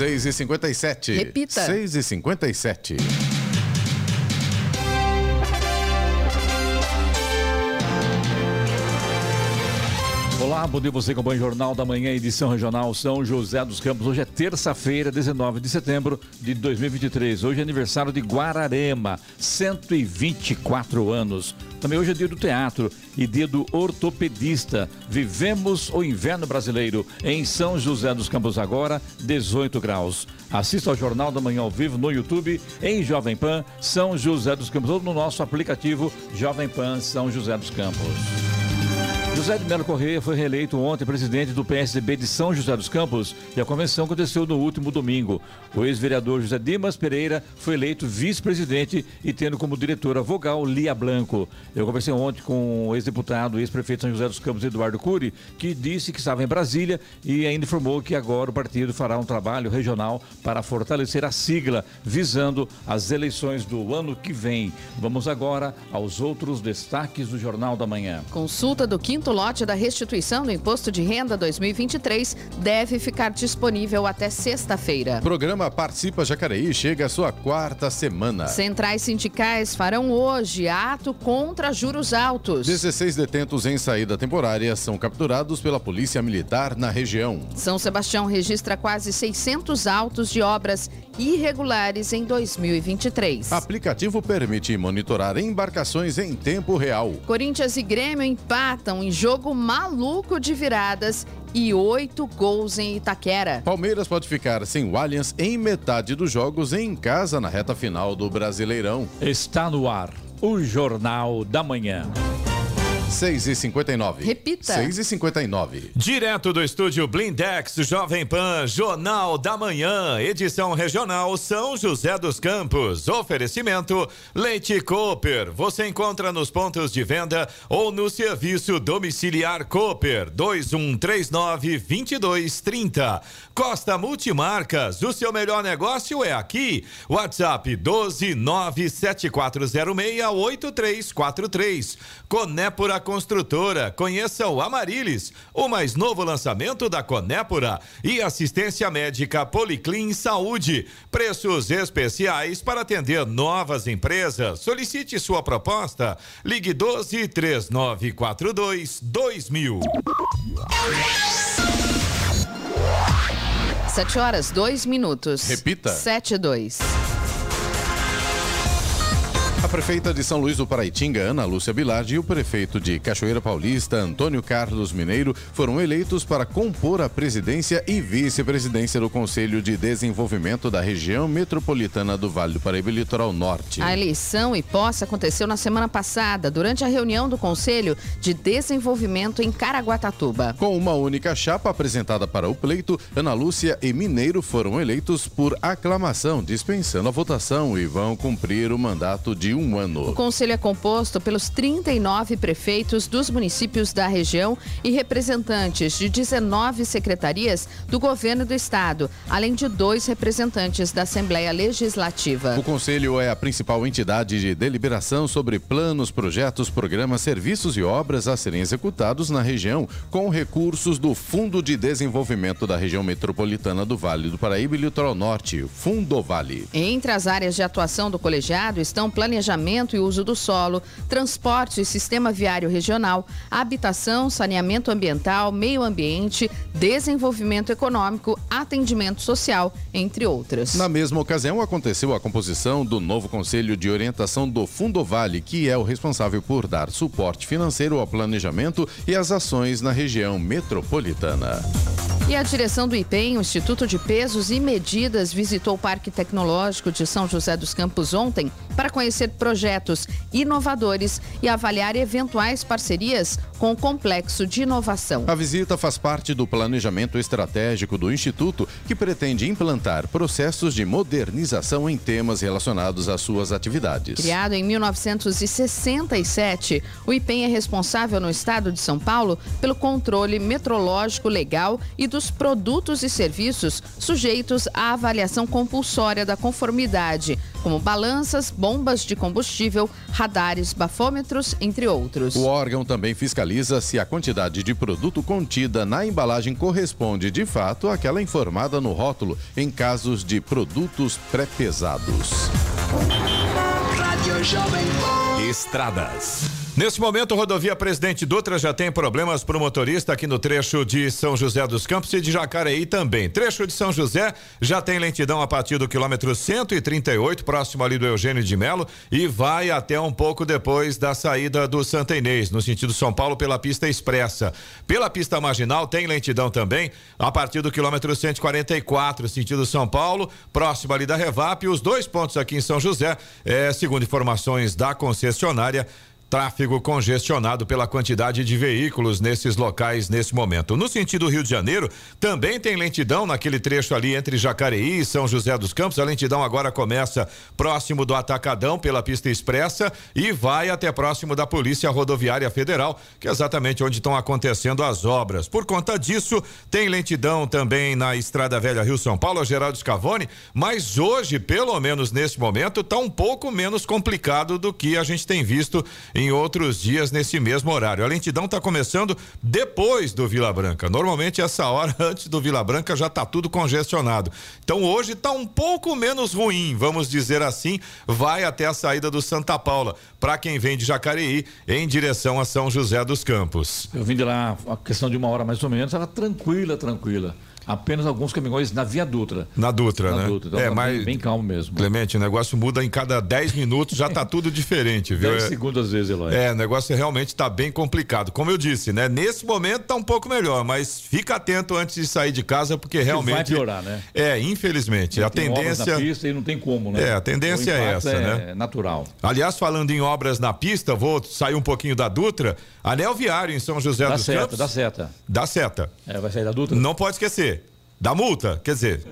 6 e 57 Repita. 6 Olá, bom dia você acompanha o Jornal da Manhã, edição regional São José dos Campos. Hoje é terça-feira, 19 de setembro de 2023. Hoje é aniversário de Guararema, 124 anos. Também hoje é dia do teatro e dia do ortopedista. Vivemos o inverno brasileiro em São José dos Campos agora, 18 graus. Assista ao Jornal da Manhã ao vivo no YouTube, em Jovem Pan, São José dos Campos, ou no nosso aplicativo Jovem Pan São José dos Campos. José de Melo Correia foi reeleito ontem presidente do PSDB de São José dos Campos e a convenção aconteceu no último domingo. O ex-vereador José Dimas Pereira foi eleito vice-presidente e tendo como diretora vogal Lia Blanco. Eu conversei ontem com o ex-deputado e ex-prefeito de São José dos Campos, Eduardo Cury, que disse que estava em Brasília e ainda informou que agora o partido fará um trabalho regional para fortalecer a sigla, visando as eleições do ano que vem. Vamos agora aos outros destaques do Jornal da Manhã. Consulta do quinto lote da restituição do Imposto de Renda 2023 deve ficar disponível até sexta-feira. Programa Participa Jacareí chega à sua quarta semana. Centrais sindicais farão hoje ato contra juros altos. 16 detentos em saída temporária são capturados pela Polícia Militar na região. São Sebastião registra quase 600 autos de obras irregulares em 2023. Aplicativo permite monitorar embarcações em tempo real. Corinthians e Grêmio empatam em jogo maluco de viradas e oito gols em Itaquera. Palmeiras pode ficar sem o Allianz em metade dos jogos em casa na reta final do Brasileirão. Está no ar o Jornal da Manhã. 6 e 59 Repita. 6 e 59 Direto do estúdio Blindex Jovem Pan, Jornal da Manhã, edição regional São José dos Campos. Oferecimento Leite Cooper. Você encontra nos pontos de venda ou no serviço domiciliar Cooper 2139 2230. Costa Multimarcas, o seu melhor negócio é aqui. WhatsApp 12974068343. Conépora Construtora. Conheça o Amarilis, o mais novo lançamento da Conépora e assistência médica Policlin Saúde. Preços especiais para atender novas empresas. Solicite sua proposta. Ligue 12 3942 2000. 7 horas, 2 minutos. Repita. 7 e 2. A prefeita de São Luís do Paraitinga, Ana Lúcia Bilardi, e o prefeito de Cachoeira Paulista, Antônio Carlos Mineiro, foram eleitos para compor a presidência e vice-presidência do Conselho de Desenvolvimento da região metropolitana do Vale do Paraíba e Litoral Norte. A eleição e posse aconteceu na semana passada, durante a reunião do Conselho de Desenvolvimento em Caraguatatuba. Com uma única chapa apresentada para o pleito, Ana Lúcia e Mineiro foram eleitos por aclamação, dispensando a votação e vão cumprir o mandato de um O ano. conselho é composto pelos 39 prefeitos dos municípios da região e representantes de 19 secretarias do governo do estado, além de dois representantes da Assembleia Legislativa. O Conselho é a principal entidade de deliberação sobre planos, projetos, programas, serviços e obras a serem executados na região, com recursos do Fundo de Desenvolvimento da Região Metropolitana do Vale do Paraíba e Litoral Norte, Fundovale. Entre as áreas de atuação do colegiado estão planejamento e uso do solo, transporte e sistema viário regional, habitação, saneamento ambiental, meio ambiente, desenvolvimento econômico, atendimento social, entre outras. Na mesma ocasião, aconteceu a composição do novo Conselho de Orientação do Fundovale, que é o responsável por dar suporte financeiro ao planejamento e às ações na região metropolitana. E a direção do IPEM, o Instituto de Pesos e Medidas, visitou o Parque Tecnológico de São José dos Campos ontem para conhecer projetos inovadores e avaliar eventuais parcerias com o complexo de inovação. A visita faz parte do planejamento estratégico do Instituto, que pretende implantar processos de modernização em temas relacionados às suas atividades. Criado em 1967, o IPEM é responsável no estado de São Paulo pelo controle metrológico legal e dos produtos e serviços sujeitos à avaliação compulsória da conformidade, como balanças, bombas de combustível, radares, bafômetros, entre outros. O órgão também fiscaliza se a quantidade de produto contida na embalagem corresponde de fato àquela informada no rótulo em casos de produtos pré-pesados. Estradas. Nesse momento, rodovia Presidente Dutra já tem problemas para o motorista aqui no trecho de São José dos Campos e de Jacareí também. Trecho de São José já tem lentidão a partir do quilômetro 138, próximo ali do Eugênio de Melo, e vai até um pouco depois da saída do Santa Inês, no sentido São Paulo, pela pista expressa. Pela pista marginal tem lentidão também a partir do quilômetro 144, sentido São Paulo, próximo ali da Revap. Os dois pontos aqui em São José, é, segundo informações da concessionária, Tráfego congestionado pela quantidade de veículos nesses locais nesse momento. No sentido Rio de Janeiro, também tem lentidão naquele trecho ali entre Jacareí e São José dos Campos. A lentidão agora começa próximo do Atacadão pela pista expressa e vai até próximo da Polícia Rodoviária Federal, que é exatamente onde estão acontecendo as obras. Por conta disso, tem lentidão também na Estrada Velha Rio São Paulo, Geraldo Scavone, mas hoje, pelo menos nesse momento, está um pouco menos complicado do que a gente tem visto em outros dias nesse mesmo horário. A lentidão está começando depois do Vila Branca. Normalmente essa hora antes do Vila Branca já está tudo congestionado. Então hoje está um pouco menos ruim, vamos dizer assim, vai até a saída do Santa Paula, para quem vem de Jacareí em direção a São José dos Campos. Eu vim de lá, a questão de uma hora mais ou menos, era tranquila, tranquila apenas alguns caminhões na Via Dutra. Na Dutra, na né? Dutra. Então, é, tá mas bem, bem, calmo mesmo. Clemente, o negócio muda em cada 10 minutos, já está tudo diferente, viu? 10 segundos às vezes, Eloy. É, o negócio realmente está bem complicado. Como eu disse, né? Nesse momento está um pouco melhor, mas fica atento antes de sair de casa, porque realmente. Vai piorar, né? É, infelizmente. a tendência. Na pista e não tem como, né? É, a tendência é essa, é né? É natural. Aliás, falando em obras na pista, vou sair um pouquinho da Dutra. Anel viário em São José dá dos seta, Campos. Dá seta. Dá seta. É, vai sair da Dutra? Não pode esquecer. Da multa, quer dizer,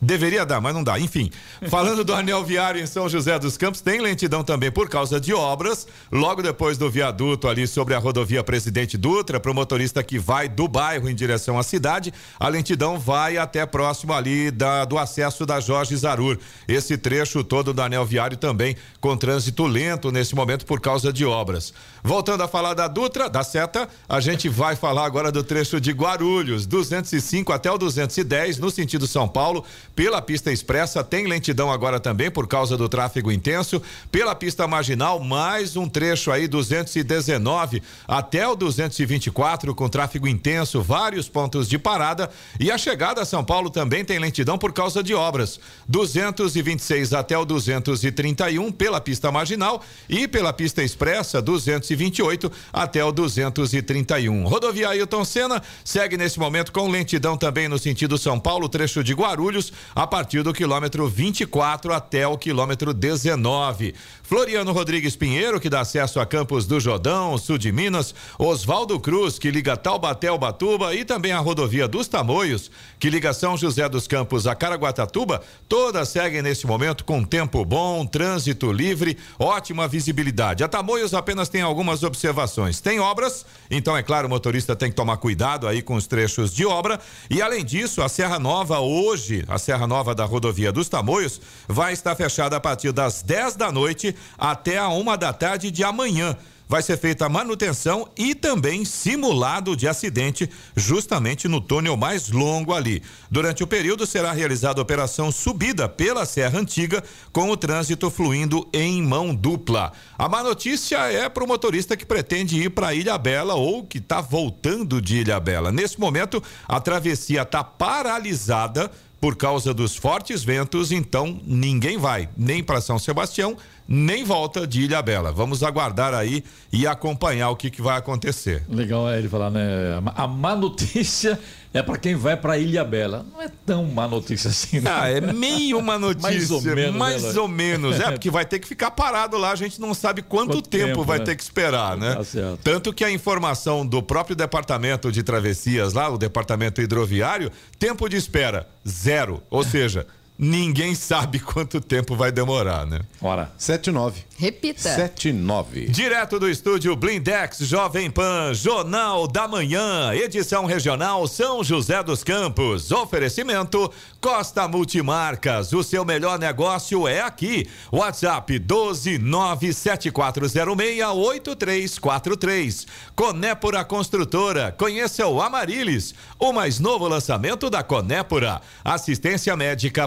Deveria dar, mas não dá. Enfim, falando do anel viário em São José dos Campos, tem lentidão também por causa de obras. Logo depois do viaduto ali sobre a rodovia Presidente Dutra, para o motorista que vai do bairro em direção à cidade, a lentidão vai até próximo ali da, do acesso da Jorge Zarur. Esse trecho todo do anel viário também com trânsito lento nesse momento por causa de obras. Voltando a falar da Dutra, da seta, a gente vai falar agora do trecho de Guarulhos, 205 até o 210, no sentido São Paulo pela pista expressa, tem lentidão agora também por causa do tráfego intenso. Pela pista marginal, mais um trecho aí, 219 até o 224, com tráfego intenso, vários pontos de parada. E a chegada a São Paulo também tem lentidão por causa de obras. 226 até o 231 pela pista marginal e pela pista expressa, 228 até o 231. Rodovia Ailton Senna segue nesse momento com lentidão também no sentido São Paulo, trecho de Guarulhos a partir do quilômetro 24 até o quilômetro 19. Floriano Rodrigues Pinheiro, que dá acesso a Campos do Jordão, sul de Minas, Oswaldo Cruz, que liga Taubaté ao Batuba e também a rodovia dos Tamoios, que liga São José dos Campos a Caraguatatuba, todas seguem nesse momento com tempo bom, trânsito livre, ótima visibilidade. A Tamoios apenas tem algumas observações. Tem obras, então é claro, o motorista tem que tomar cuidado aí com os trechos de obra. E além disso, a Serra Nova hoje, a Serra Nova da rodovia dos Tamoios, vai estar fechada a partir das 10 da noite até a uma da tarde de amanhã vai ser feita a manutenção e também simulado de acidente, justamente no túnel mais longo ali. Durante o período será realizada a operação subida pela Serra Antiga, com o trânsito fluindo em mão dupla. A má notícia é para o motorista que pretende ir para Ilha Bela ou que está voltando de Ilha Bela. Nesse momento, a travessia está paralisada por causa dos fortes ventos, então ninguém vai nem para São Sebastião, nem volta de Ilha Bela. Vamos aguardar aí e acompanhar o que, que vai acontecer. Legal é ele falar, né? A má notícia é para quem vai para Ilha Bela. Não é tão má notícia assim, né? Ah, é meio uma notícia. mais ou menos. Mais né, ou menos. É, porque vai ter que ficar parado lá, a gente não sabe quanto, quanto tempo, tempo, vai né? ter que esperar, né? Tá certo. Tanto que a informação do próprio departamento de travessias lá, o departamento hidroviário, tempo de espera, zero. Ou seja, ninguém sabe quanto tempo vai demorar, né? Ora. 7 e 9. Repita. 7 e 9. Direto do estúdio Blindex Jovem Pan, Jornal da Manhã, edição regional São José dos Campos. Oferecimento Costa Multimarcas, o seu melhor negócio é aqui. WhatsApp 12974068343. Conépora Construtora, conheça o Amarilis, o mais novo lançamento da Conépora. Assistência médica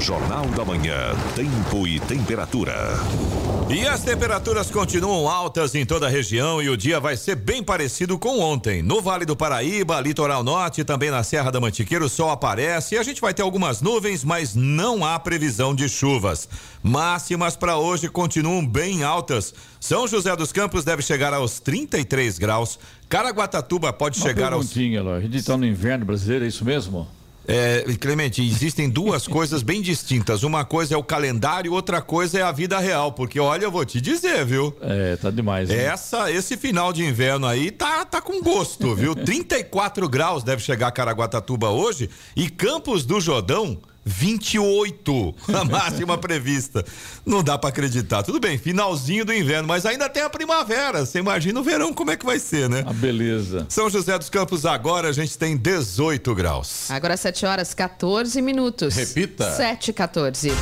No Jornal da Manhã, tempo e temperatura. E as temperaturas continuam altas em toda a região e o dia vai ser bem parecido com ontem. No Vale do Paraíba, Litoral Norte, também na Serra da Mantiqueira, o sol aparece e a gente vai ter algumas nuvens, mas não há previsão de chuvas. Máximas para hoje continuam bem altas. São José dos Campos deve chegar aos 33 graus. Caraguatatuba pode Uma chegar aos Ló. A gente está no inverno brasileiro, é isso mesmo? É, Clemente, existem duas coisas bem distintas. Uma coisa é o calendário, outra coisa é a vida real. Porque, olha, eu vou te dizer, viu? É, tá demais. né? Essa, esse final de inverno aí tá, tá com gosto, viu? 34 graus deve chegar Caraguatatuba hoje e Campos do Jordão 28, a máxima prevista. Não dá pra acreditar. Tudo bem, finalzinho do inverno, mas ainda tem a primavera. Você imagina o verão como é que vai ser, né? A beleza. São José dos Campos agora a gente tem 18 graus. Agora 7 horas 14 minutos. Repita. 7 e 14.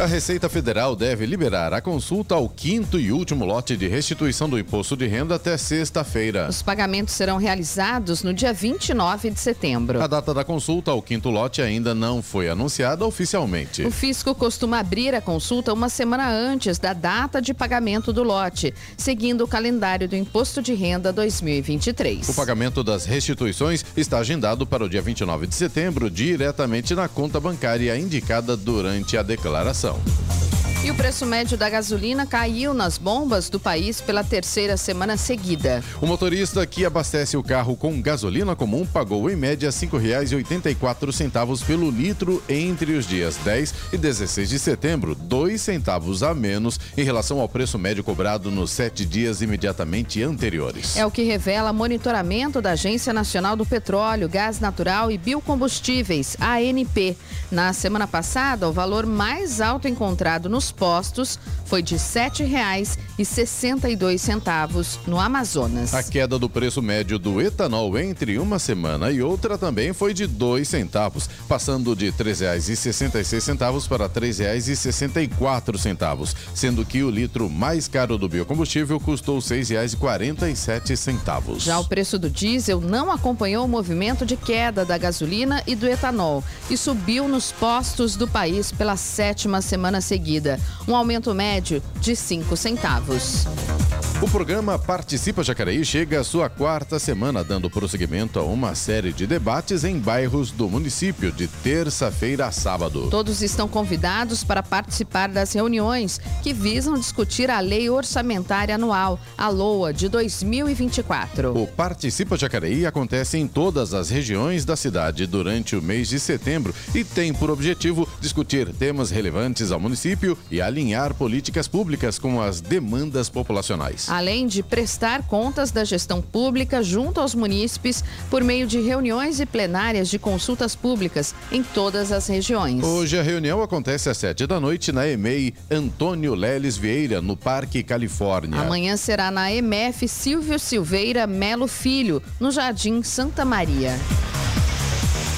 A Receita Federal deve liberar a consulta ao quinto e último lote de restituição do imposto de renda até sexta-feira. Os pagamentos serão realizados no dia 29 de setembro. A data da consulta ao quinto lote ainda não foi anunciada oficialmente. O fisco costuma abrir a consulta uma semana antes da data de pagamento do lote, seguindo o calendário do Imposto de Renda 2023. O pagamento das restituições está agendado para o dia 29 de setembro, diretamente na conta bancária indicada durante a declaração. So. E o preço médio da gasolina caiu nas bombas do país pela terceira semana seguida. O motorista que abastece o carro com gasolina comum pagou em média R$ 5,84 pelo litro entre os dias 10 e 16 de setembro, dois centavos a menos em relação ao preço médio cobrado nos sete dias imediatamente anteriores. É o que revela monitoramento da Agência Nacional do Petróleo, Gás Natural e Biocombustíveis, ANP. Na semana passada, o valor mais alto encontrado nos postos foi de R$ 7,62 no Amazonas. A queda do preço médio do etanol entre uma semana e outra também foi de dois centavos, passando de R$ 3,66 para R$ 3,64, sendo que o litro mais caro do biocombustível custou R$ 6,47. Já o preço do diesel não acompanhou o movimento de queda da gasolina e do etanol e subiu nos postos do país pela sétima semana seguida, um aumento médio de 5 centavos. O programa Participa Jacareí chega à sua quarta semana, dando prosseguimento a uma série de debates em bairros do município, de terça-feira a sábado. Todos estão convidados para participar das reuniões que visam discutir a Lei Orçamentária Anual, a LOA, de 2024. O Participa Jacareí acontece em todas as regiões da cidade durante o mês de setembro e tem por objetivo discutir temas relevantes ao município e alinhar políticas públicas com as demandas populacionais. Além de prestar contas da gestão pública junto aos munícipes por meio de reuniões e plenárias de consultas públicas em todas as regiões. Hoje a reunião acontece às sete da noite na EMEI Antônio Leles Vieira, no Parque Califórnia. Amanhã será na MF Silvio Silveira Melo Filho, no Jardim Santa Maria.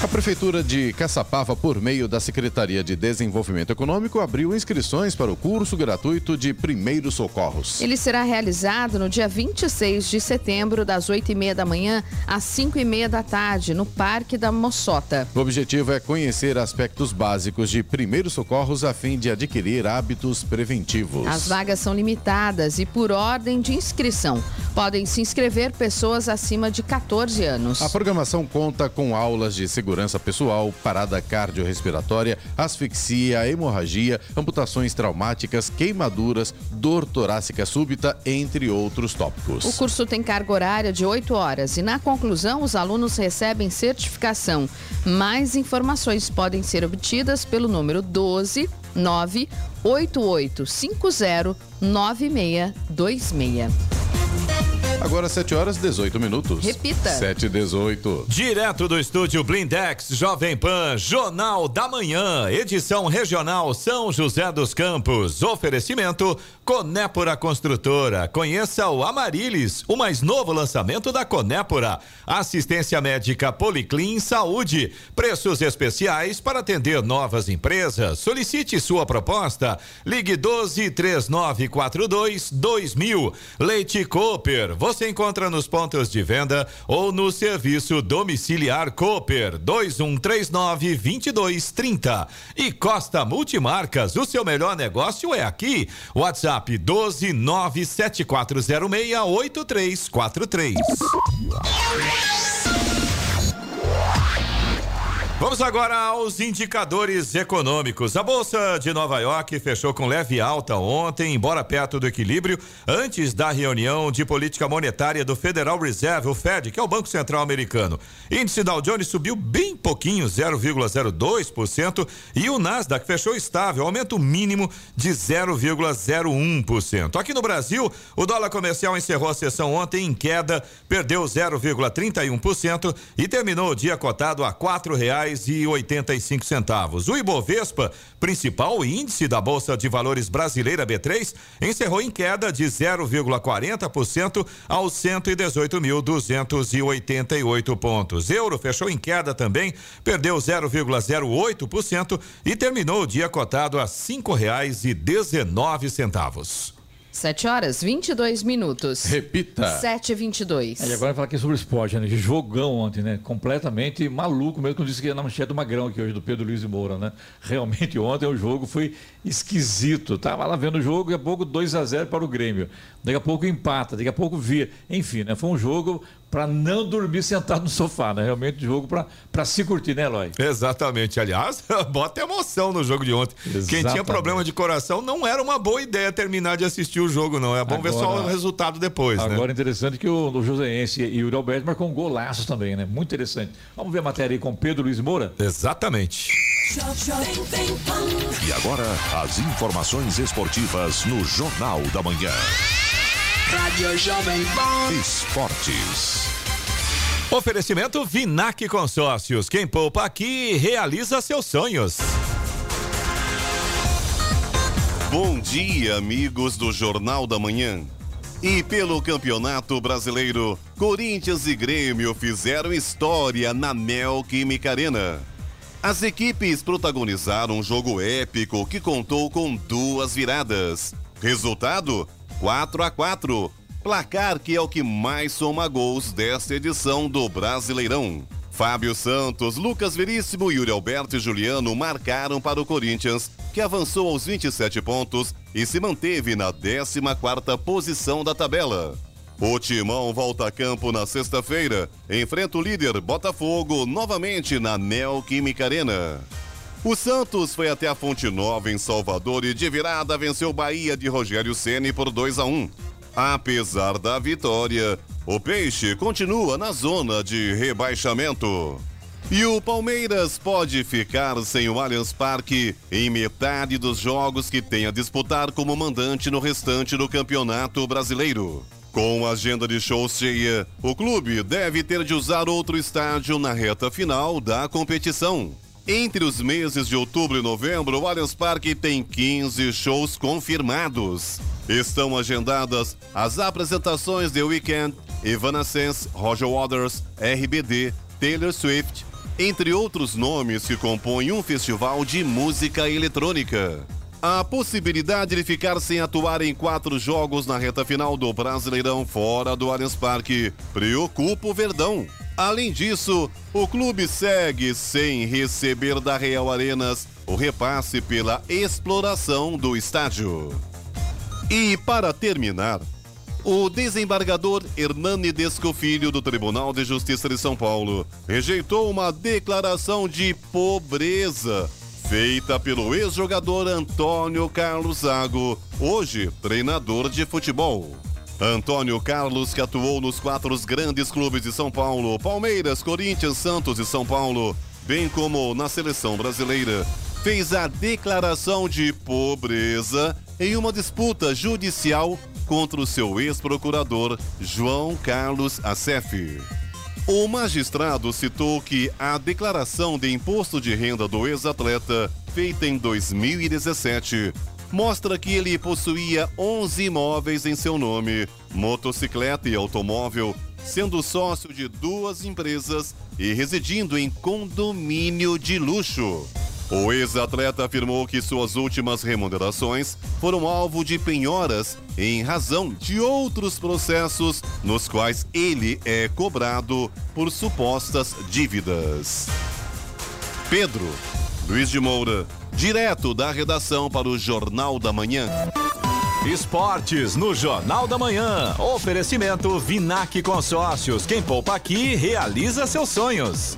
A Prefeitura de Caçapava, por meio da Secretaria de Desenvolvimento Econômico, abriu inscrições para o curso gratuito de Primeiros Socorros. Ele será realizado no dia 26 de setembro, das 8h30 da manhã às 5h30 da tarde, no Parque da Moçota. O objetivo é conhecer aspectos básicos de primeiros socorros a fim de adquirir hábitos preventivos. As vagas são limitadas e por ordem de inscrição. Podem se inscrever pessoas acima de 14 anos. A programação conta com aulas de segurança segurança pessoal, parada cardiorrespiratória, asfixia, hemorragia, amputações traumáticas, queimaduras, dor torácica súbita, entre outros tópicos. O curso tem carga horária de 8 horas e, na conclusão, os alunos recebem certificação. Mais informações podem ser obtidas pelo número 12 98850 9626. Agora 7 horas 18 minutos. Repita. 7 e 18. Direto do estúdio Blindex Jovem Pan, Jornal da Manhã, edição regional São José dos Campos. Oferecimento Conépora Construtora. Conheça o Amarilis, o mais novo lançamento da Conépora. Assistência médica Policlin Saúde. Preços especiais para atender novas empresas. Solicite sua proposta. Ligue 12 3942 2000. Leite Cooper. Você encontra nos pontos de venda ou no serviço domiciliar Cooper 2139 2230. E Costa Multimarcas, o seu melhor negócio é aqui. WhatsApp 12 97406 8343. Vamos agora aos indicadores econômicos. A Bolsa de Nova York fechou com leve alta ontem, embora perto do equilíbrio, antes da reunião de política monetária do Federal Reserve, o Fed, que é o Banco Central Americano. Índice Dow Jones subiu bem pouquinho, 0,02%, e o Nasdaq fechou estável, aumento mínimo de 0,01%. Aqui no Brasil, o dólar comercial encerrou a sessão ontem em queda, perdeu 0,31% e terminou o dia cotado a quatro reais e oitenta e cinco centavos. O Ibovespa, principal índice da Bolsa de Valores brasileira B3, encerrou em queda de 0,40% aos 118.288 pontos. Euro fechou em queda também, perdeu 0,08% e terminou o dia cotado a cinco reais e dezenove centavos. 7 horas 22 minutos. Repita. 7 e 22. É, e agora falar aqui sobre o esporte, né? Jogão ontem, né? Completamente maluco, mesmo como disse que ia na manchete do Magrão aqui hoje, do Pedro Luiz e Moura, né? Realmente ontem o jogo foi esquisito. Tava lá vendo o jogo, daqui a pouco 2 a 0 para o Grêmio. Daqui a pouco empata, daqui a pouco vira. Enfim, né? Foi um jogo para não dormir sentado no sofá, né? Realmente jogo para se curtir, né, Eloy? Exatamente. Aliás, bota emoção no jogo de ontem. Exatamente. Quem tinha problema de coração não era uma boa ideia terminar de assistir o jogo, não. É bom agora, ver só o resultado depois, agora, né? Agora interessante que o, o Joseense e o Yuri Alberto marcou um golaço também, né? Muito interessante. Vamos ver a matéria aí com Pedro Luiz Moura? Exatamente. E agora, as informações esportivas no Jornal da Manhã. Rádio Jovem Pan. Esportes. Oferecimento Vinac Consórcios. Quem poupa aqui realiza seus sonhos. Bom dia, amigos do Jornal da Manhã. E pelo Campeonato Brasileiro, Corinthians e Grêmio fizeram história na Neoquímica Arena. As equipes protagonizaram um jogo épico que contou com duas viradas. Resultado: 4 a 4. Placar que é o que mais soma gols desta edição do Brasileirão. Fábio Santos, Lucas Veríssimo, Yuri Alberto e Juliano marcaram para o Corinthians, que avançou aos 27 pontos e se manteve na 14ª posição da tabela. O Timão volta a campo na sexta-feira, enfrenta o líder Botafogo novamente na Neoquímica Arena. O Santos foi até a Fonte Nova em Salvador e de virada venceu Bahia de Rogério Ceni por 2 a 1. Apesar da vitória, o Peixe continua na zona de rebaixamento. E o Palmeiras pode ficar sem o Allianz Parque em metade dos jogos que tem a disputar como mandante no restante do Campeonato Brasileiro. Com a agenda de shows cheia, o clube deve ter de usar outro estádio na reta final da competição. Entre os meses de outubro e novembro, o Allianz Parque tem 15 shows confirmados. Estão agendadas as apresentações The Weeknd, Evanescence, Roger Waters, RBD, Taylor Swift, entre outros nomes que compõem um festival de música eletrônica. A possibilidade de ficar sem atuar em quatro jogos na reta final do Brasileirão fora do Allianz Parque preocupa o Verdão. Além disso, o clube segue sem receber da Real Arenas o repasse pela exploração do estádio. E para terminar, O desembargador Hernani Desco Filho do Tribunal de Justiça de São Paulo rejeitou uma declaração de pobreza feita pelo ex-jogador Antônio Carlos Zago, hoje treinador de futebol. Antônio Carlos, que atuou nos quatro grandes clubes de São Paulo, Palmeiras, Corinthians, Santos e São Paulo, bem como na seleção brasileira, fez a declaração de pobreza em uma disputa judicial contra o seu ex-procurador João Carlos Acef. O magistrado citou que a declaração de imposto de renda do ex-atleta, feita em 2017, mostra que ele possuía 11 imóveis em seu nome, motocicleta e automóvel, sendo sócio de duas empresas e residindo em condomínio de luxo. O ex-atleta afirmou que suas últimas remunerações foram alvo de penhoras em razão de outros processos nos quais ele é cobrado por supostas dívidas. Pedro Luiz de Moura, direto da redação para o Jornal da Manhã. Esportes no Jornal da Manhã. Oferecimento Vinac Consórcios. Quem poupa aqui realiza seus sonhos.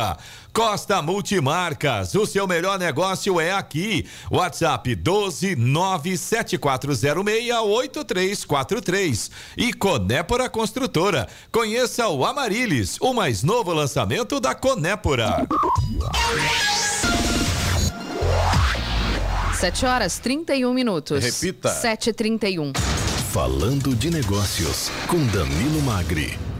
Costa Multimarcas, o seu melhor negócio é aqui. WhatsApp 12 974068343 e Conépora Construtora. Conheça o Amarilis, o mais novo lançamento da Conépora. 7 horas 31 minutos. Repita. 7h31. Falando de negócios com Danilo Magri.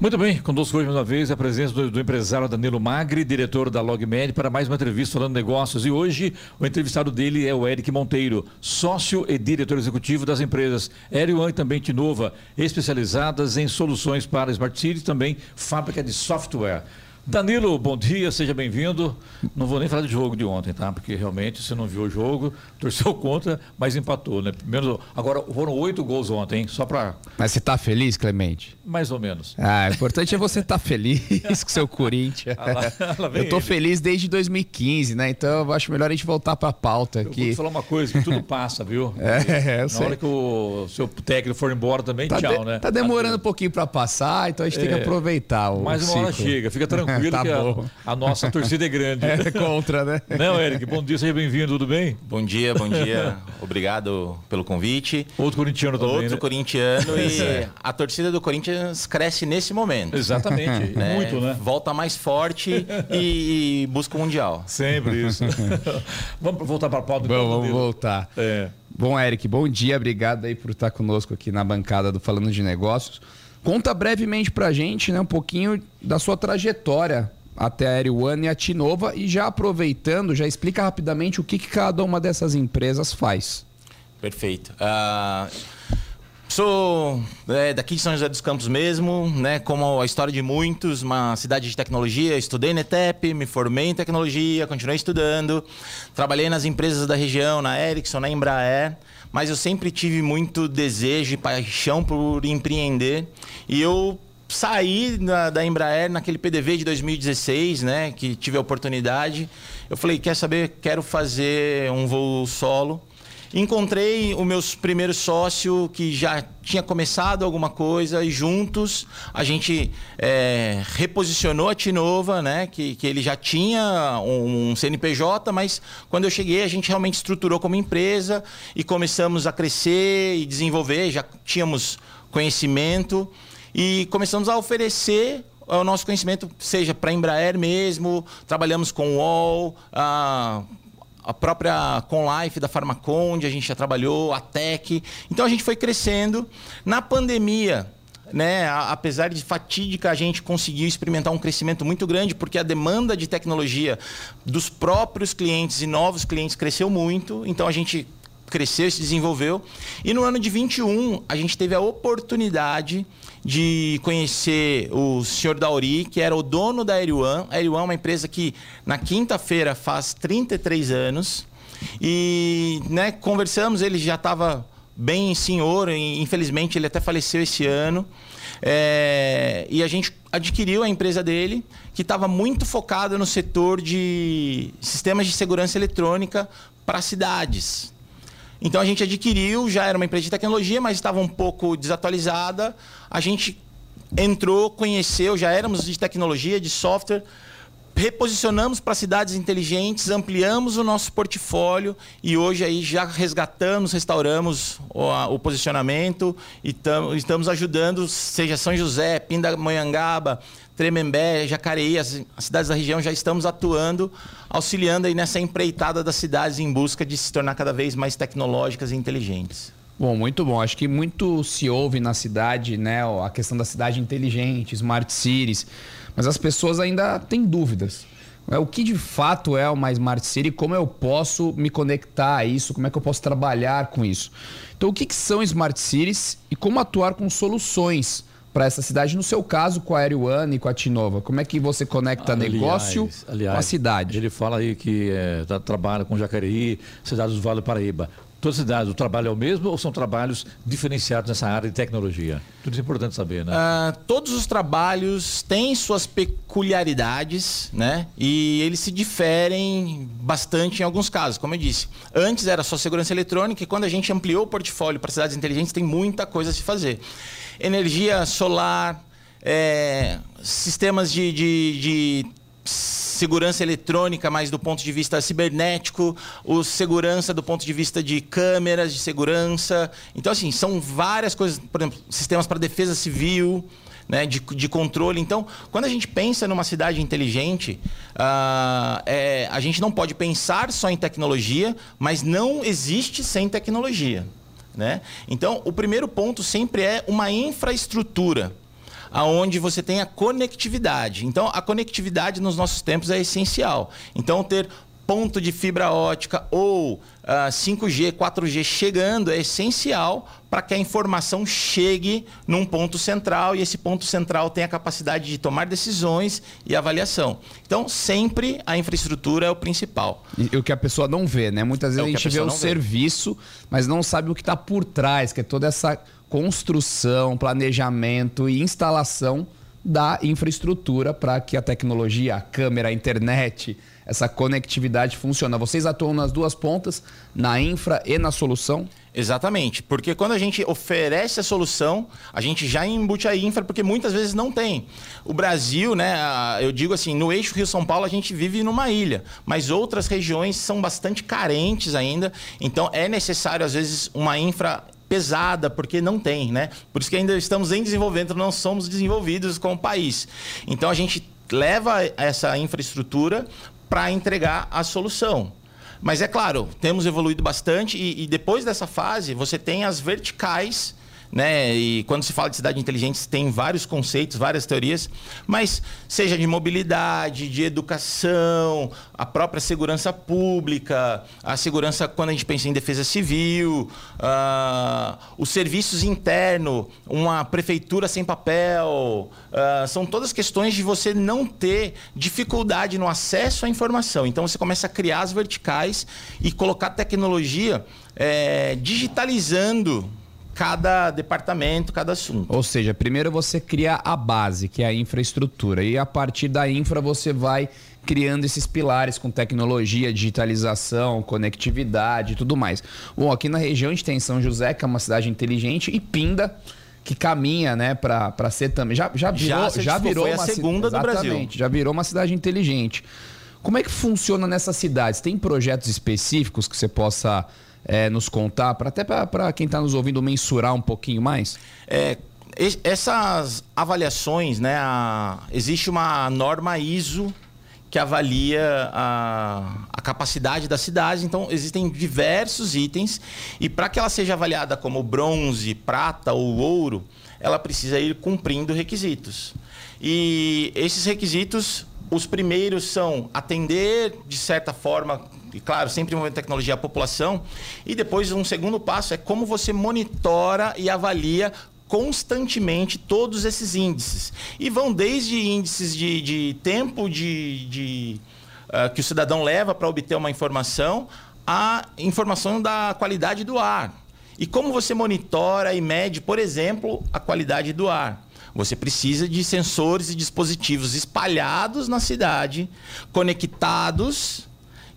Muito bem, conosco hoje mais uma vez a presença do, do, empresário Danilo Magri, diretor da LogMed, para mais uma entrevista falando negócios. E hoje o entrevistado dele é o Eric Monteiro, sócio e diretor executivo das empresas Aerion e também Tinova, especializadas em soluções para Smart City e também fábrica de software. Danilo, bom dia, seja bem-vindo. Não vou nem falar do jogo de ontem, tá? Porque realmente você não viu o jogo, torceu contra, mas empatou, né? Primeiro, agora foram oito gols ontem, hein? Só para. Mas você está feliz, Clemente? Mais ou menos. Ah, o importante é você estar tá feliz com seu Corinthians. Ah, lá, lá eu tô feliz desde 2015, né? Então eu acho melhor a gente voltar para a pauta aqui. Eu vou te falar uma coisa, que tudo passa, viu? É, eu Na sei. hora que o seu técnico for embora também, tá tchau, de, né? Tá demorando um pouquinho para passar, então a gente é, tem que aproveitar o Mais uma ciclo. hora chega, fica tranquilo tá que bom. a, a, nossa torcida é grande. É contra, né? Não, Eric, bom dia, seja bem-vindo, tudo bem? Bom dia, bom dia. Obrigado pelo convite. Outro corintiano também, Outro né? corintiano e a torcida do Corinthians cresce nesse momento. Exatamente, né? muito, né? Volta mais forte e, e busca o Mundial. Sempre isso. vamos voltar para a pauta. Bom, vamos voltar. É. Bom, Eric, bom dia, obrigado aí por estar conosco aqui na bancada do Falando de Negócios. Conta brevemente pra gente, né, um pouquinho da sua trajetória até a Aero One e a Tinova e já aproveitando, já explica rapidamente o que, que cada uma dessas empresas faz. Perfeito. Uh, sou é, daqui de São José dos Campos mesmo, né? Como a história de muitos, uma cidade de tecnologia. Estudei na ETEP, me formei em tecnologia, continuei estudando. Trabalhei nas empresas da região, na Ericsson, na Embraer. Mas eu sempre tive muito desejo e paixão por empreender. E eu saí da, da, Embraer naquele PDV de 2016, né? Que tive a oportunidade. Eu falei, quer saber? Quero fazer um voo solo. encontrei o meu primeiro sócio que já tinha começado alguma coisa e juntos a gente é, reposicionou a Tinova, né? Que, que ele já tinha um, um CNPJ, mas quando eu cheguei a gente realmente estruturou como empresa e começamos a crescer e desenvolver, já tínhamos conhecimento e começamos a oferecer o nosso conhecimento, seja para a Embraer mesmo, trabalhamos com o UOL, a, a própria Conlife da Farmaconde, a gente já trabalhou, a Tech. Então a gente foi crescendo. Na pandemia, né, apesar de fatídica, a gente conseguiu experimentar um crescimento muito grande, porque a demanda de tecnologia dos próprios clientes e novos clientes cresceu muito. Então a gente cresceu se desenvolveu. E no ano de 21, a gente teve a oportunidade de conhecer o senhor Dauri, que era o dono da Air One. A Air One é uma empresa que na quinta-feira faz 33 anos. E né, conversamos, ele já estava bem senhor, infelizmente ele até faleceu esse ano. É, e a gente adquiriu a empresa dele, que estava muito focada no setor de sistemas de segurança eletrônica para cidades. Então a gente adquiriu, já era uma empresa de tecnologia, mas estava um pouco desatualizada. A gente entrou, conheceu, já éramos de tecnologia, de software, reposicionamos para cidades inteligentes, ampliamos o nosso portfólio e hoje aí já resgatamos, restauramos o, o posicionamento e tam, estamos ajudando, seja São José, Pindamonhangaba, Tremembé, Jacareí, as, as, cidades da região já estamos atuando, auxiliando aí nessa empreitada das cidades em busca de se tornar cada vez mais tecnológicas e inteligentes. Bom, muito bom. Acho que muito se ouve na cidade, né, a questão da cidade inteligente, smart cities, mas as pessoas ainda têm dúvidas. É, o que de fato é uma Smart City? Como eu posso me conectar a isso? Como é que eu posso trabalhar com isso? Então, o que, que são Smart Cities e como atuar com soluções para essa cidade? No seu caso, com a Aero One e com a Tinova, como é que você conecta aliás, negócio aliás, com a cidade? Ele fala aí que é, trabalha com Jacareí, cidades do Vale do Paraíba. Todas as cidades, o trabalho é o mesmo ou são trabalhos diferenciados nessa área de tecnologia? Tudo isso é importante saber, né? Uh, todos os trabalhos têm suas peculiaridades, né? E eles se diferem bastante em alguns casos, como eu disse. Antes era só segurança eletrônica e quando a gente ampliou o portfólio para cidades inteligentes, tem muita coisa a se fazer. Energia solar, é, sistemas de, de, de segurança eletrônica, mas do ponto de vista cibernético, o segurança do ponto de vista de câmeras de segurança. Então, assim, são várias coisas, por exemplo, sistemas para defesa civil. Né, de, de, controle. Então, quando a gente pensa numa cidade inteligente, uh, é, a gente não pode pensar só em tecnologia, mas não existe sem tecnologia. Né? Então, o primeiro ponto sempre é uma infraestrutura aonde você tem a conectividade. Então, a conectividade nos nossos tempos é essencial. Então, ter ponto de fibra ótica ou uh, 5G, 4G chegando é essencial para que a informação chegue num ponto central e esse ponto central tenha a capacidade de tomar decisões e avaliação. Então, sempre a infraestrutura é o principal. E o que a pessoa não vê, né? Muitas vezes é a gente a vê o serviço, mas não sabe o que está por trás, que é toda essa construção, planejamento e instalação da infraestrutura para que a tecnologia, a câmera, a internet, essa conectividade funcione. Vocês atuam nas duas pontas, na infra e na solução? Exatamente, porque quando a gente oferece a solução, a gente já embute a infra, porque muitas vezes não tem. O Brasil, né, eu digo assim, no eixo Rio-São Paulo a gente vive numa ilha, mas outras regiões são bastante carentes ainda, então é necessário às vezes uma infra pesada, porque não tem, né? Por isso que ainda estamos em desenvolvimento, não somos desenvolvidos como país. Então a gente leva essa infraestrutura para entregar a solução. Mas é claro, temos evoluído bastante e, e depois dessa fase você tem as verticais né? E quando se fala de cidade inteligente, tem vários conceitos, várias teorias, mas seja de mobilidade, de educação, a própria segurança pública, a segurança quando a gente pensa em defesa civil, uh, os serviços internos, uma prefeitura sem papel, uh, são todas questões de você não ter dificuldade no acesso à informação. Então você começa a criar as verticais e colocar tecnologia é, digitalizando cada departamento, cada assunto. Ou seja, primeiro você cria a base, que é a infraestrutura, e a partir da infra você vai criando esses pilares com tecnologia, digitalização, conectividade e tudo mais. Bom, aqui na região a gente tem São José, que é uma cidade inteligente, e Pinda, que caminha, né, para ser também. Já, já virou, Já já, virou foi a uma ci- segunda do Brasil. Exatamente, Já virou uma cidade inteligente. Como é que funciona nessas cidades? Tem projetos específicos que você possa é, nos contar, pra, até para quem está nos ouvindo mensurar um pouquinho mais? É, es- essas avaliações, né? a- existe uma norma ISO que avalia a, a capacidade da cidade. Então, existem diversos itens. E para que ela seja avaliada como bronze, prata ou ouro, ela precisa ir cumprindo requisitos. E esses requisitos, os primeiros são atender, de certa forma, e claro, sempre envolvendo tecnologia, a população. E depois, um segundo passo é como você monitora e avalia constantemente todos esses índices. E vão desde índices de, de tempo de, de, ah, que o cidadão leva para obter uma informação a informação da qualidade do ar. E como você monitora e mede, por exemplo, a qualidade do ar? Você precisa de sensores e dispositivos espalhados na cidade, conectados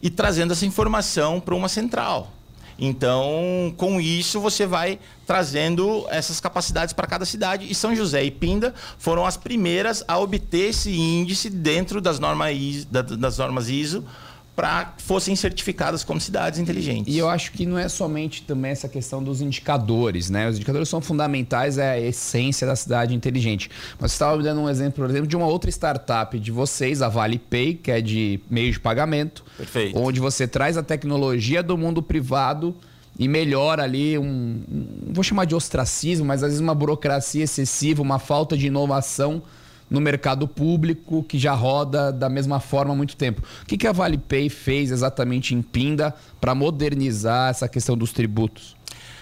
e trazendo essa informação para uma central. Então, com isso, você vai trazendo essas capacidades para cada cidade. E São José e Pinda foram as primeiras a obter esse índice dentro das normas ISO, da- das normas ISO para que fossem certificadas como cidades inteligentes. E eu acho que não é somente também essa questão dos indicadores, né? Os indicadores são fundamentais, é a essência da cidade inteligente. Mas você estava me dando um exemplo, por exemplo, de uma outra startup de vocês, a ValePay, que é de meio de pagamento. Perfeito. Onde você traz a tecnologia do mundo privado e melhora ali um, um- não vou chamar de ostracismo, mas às vezes uma burocracia excessiva, uma falta de inovação no mercado público que já roda da mesma forma há muito tempo. O que, que a ValePay fez exatamente em Pinda para modernizar essa questão dos tributos?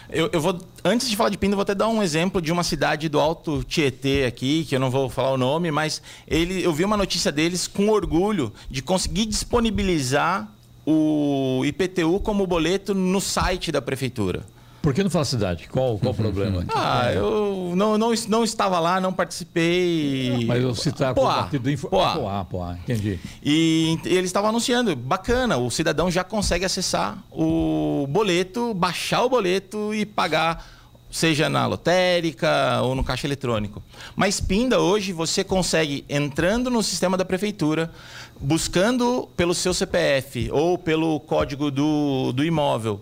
Eu, eu vou, antes de falar de Pinda, vou até dar um exemplo de uma cidade do Alto Tietê aqui, que eu não vou falar o nome, mas ele, eu vi uma notícia deles com orgulho de conseguir disponibilizar o IPTU como boleto no site da prefeitura. Por que não fala cidade? Qual, qual o problema? Ah, eu não, não, não estava lá, não participei. Mas eu citar Poá, com partido info... Poá. Poá, Poá, entendi. E eles estavam anunciando, bacana, o cidadão já consegue acessar o boleto, baixar o boleto e pagar, seja na lotérica ou no caixa eletrônico. Mas Pinda hoje você consegue entrando no sistema da prefeitura, buscando pelo seu CPF ou pelo código do, do imóvel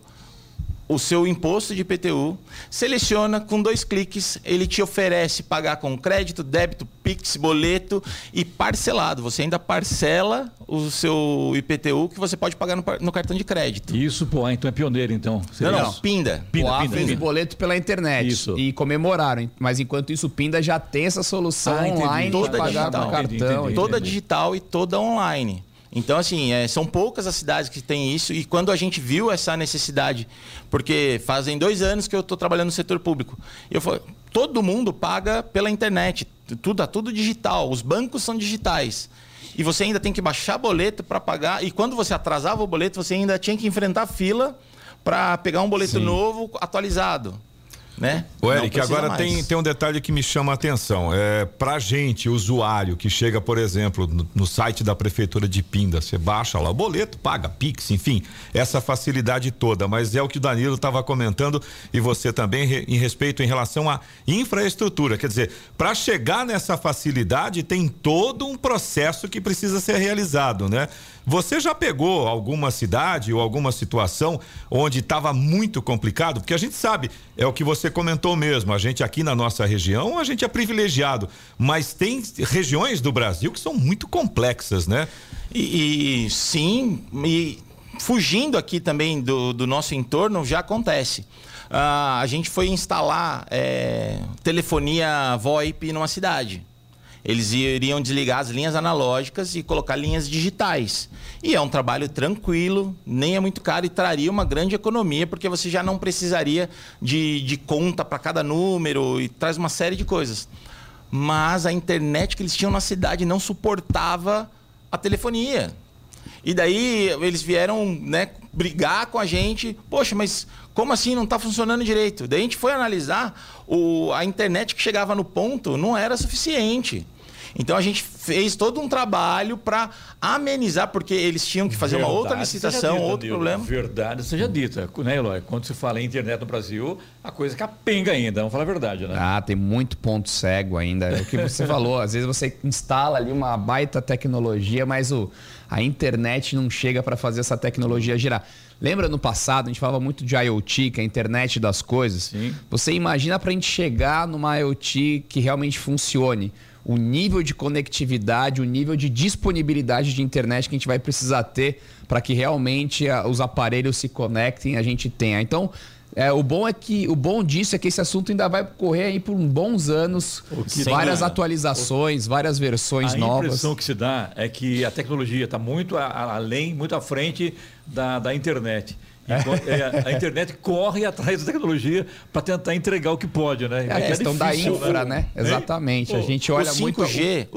o seu imposto de IPTU, seleciona com dois cliques, ele te oferece pagar com crédito, débito, Pix, boleto e parcelado. Você ainda parcela o seu IPTU que você pode pagar no, no cartão de crédito. Isso, Poá, então é pioneiro, então. Seria Não, não, isso? Pinda. Pinda, Poá Pinda, fez Pinda. boleto pela internet Isso. e comemoraram. Mas enquanto isso, Pinda já tem essa solução Ah, online Toda de pagar digital. com cartão. Entendi, entendi. toda entendi. digital e toda online. Então, assim, é, são poucas as cidades que têm isso. E quando a gente viu essa necessidade, porque fazem dois anos que eu estou trabalhando no setor público, eu falei, todo mundo paga pela internet, tudo, tá tudo digital, os bancos são digitais. E você ainda tem que baixar boleto para pagar. E quando você atrasava o boleto, você ainda tinha que enfrentar fila para pegar um boleto Sim. novo atualizado. Né? O Eric, agora mais. tem, tem um detalhe que me chama a atenção. É, pra gente, usuário, que chega, por exemplo, no, no site da Prefeitura de Pinda, você baixa lá o boleto, paga, Pix, enfim, essa facilidade toda. Mas é o que o Danilo estava comentando e você também re- em respeito em relação à infraestrutura. Quer dizer, para chegar nessa facilidade, tem todo um processo que precisa ser realizado, né? Você já pegou alguma cidade ou alguma situação onde estava muito complicado? Porque a gente sabe, é o que você comentou mesmo, a gente aqui na nossa região, a gente é privilegiado, mas tem regiões do Brasil que são muito complexas, né? E, e sim, e fugindo aqui também do, do nosso entorno, já acontece. Ah, a gente foi instalar é, telefonia VoIP numa cidade. Eles iriam desligar as linhas analógicas e colocar linhas digitais. E é um trabalho tranquilo, nem é muito caro e traria uma grande economia, porque você já não precisaria de, de conta para cada número e traz uma série de coisas. Mas a internet que eles tinham na cidade não suportava a telefonia. E daí eles vieram né, brigar com a gente. Poxa, mas como assim não está funcionando direito? Daí a gente foi analisar, o, a internet que chegava no ponto não era suficiente. Então a gente fez todo um trabalho para amenizar, porque eles tinham que fazer uma outra Verdade licitação, dita, outro Nilo. problema. Verdade seja dita, né, Eloy? Quando se fala em internet no Brasil, a coisa capenga ainda, vamos falar a verdade, né? Ah, tem muito ponto cego ainda. É o que você falou, às vezes você instala ali uma baita tecnologia, mas o, a internet não chega para fazer essa tecnologia girar. Lembra no passado, a gente falava muito de IoT, que é a internet das coisas? Sim. Você imagina para a gente chegar numa IoT que realmente funcione. O nível de conectividade, o nível de disponibilidade de internet que a gente vai precisar ter para que realmente ah, os aparelhos se conectem, a gente tenha. Então, é, o bom é que o bom disso é que esse assunto ainda vai correr aí por bons anos, que várias dá- atualizações, várias versões a novas. impressão que se dá é que a tecnologia está muito a- a- além, muito à frente da, da internet. Enquanto- é, a internet corre atrás da tecnologia para tentar entregar o que pode, né? É a questão da infra, né? Exatamente. A gente olha o 5G, muito. o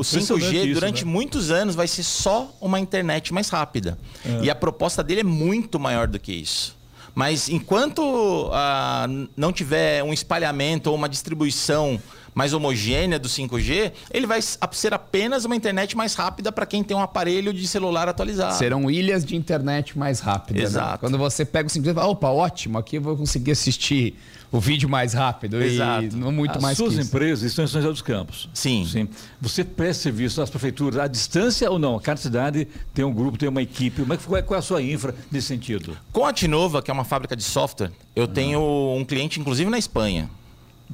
Impressionante 5G isso, durante né? muitos anos vai ser só uma internet mais rápida. E a proposta dele é muito maior do que isso. Mas enquanto ah, não tiver um espalhamento ou uma distribuição mais homogênea do 5G, ele vai ser apenas uma internet mais rápida para quem tem um aparelho de celular atualizado. Serão ilhas de internet mais rápidas. né? Exato. Quando você pega o 5G e fala, opa, ótimo, aqui eu vou conseguir assistir o vídeo mais rápido Exato. e não muito As mais suas que isso. empresas estão em São José dos Campos. Sim. Sim. Você presta serviço às prefeituras à distância ou não? Cada cidade tem um grupo, tem uma equipe. Como é que- Qual é, qual é a sua infra nesse sentido? Com a Tinova, que é uma fábrica de software, eu tenho um cliente, inclusive, na Espanha.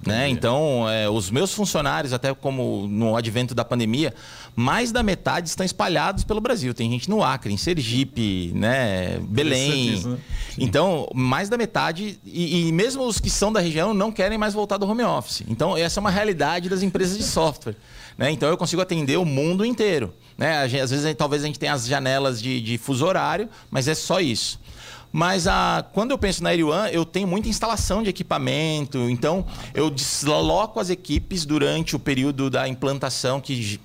Né? Então, é, os meus funcionários, até como no advento da pandemia, mais da metade estão espalhados pelo Brasil. Tem gente no Acre, em Sergipe, né? Belém. Isso, né? Então, mais da metade, e, e mesmo os que são da região não querem mais voltar do home office. Então, essa é uma realidade das empresas de software. Né? Então, eu consigo atender o mundo inteiro. Né? Às vezes, talvez a gente tenha as janelas de, de fuso horário, mas é só isso. Mas a, quando eu penso na Eriwan, eu tenho muita instalação de equipamento, então eu desloco as equipes durante o período da implantação, que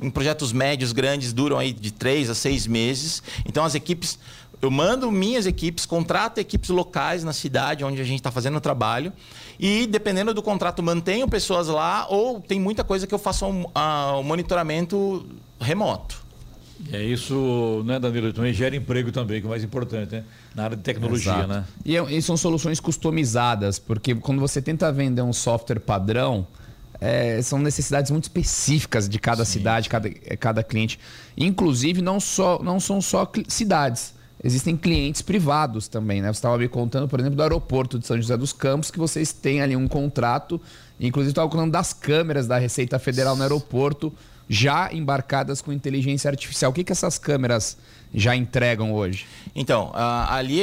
em projetos médios, grandes, duram aí de três a seis meses. Então as equipes, eu mando minhas equipes, contrato equipes locais na cidade onde a gente está fazendo o trabalho. E dependendo do contrato, mantenho pessoas lá ou tem muita coisa que eu faço um, ah, um monitoramento remoto. É isso, né, Danilo? Também gera emprego também, que é o mais importante, né? Na área de tecnologia, Exato. né? E, é- e são soluções customizadas, porque quando você tenta vender um software padrão, é, são necessidades muito específicas de cada cidade, cada, é, cada cliente. Inclusive, não, só, não são só cidades. Existem clientes privados também, né? Você estava me contando, por exemplo, do aeroporto de São José dos Campos, que vocês têm ali um contrato. Inclusive, estava contando das câmeras da Receita Federal no aeroporto, já embarcadas com inteligência artificial. O que, que essas câmeras já entregam hoje? Então, ah, ali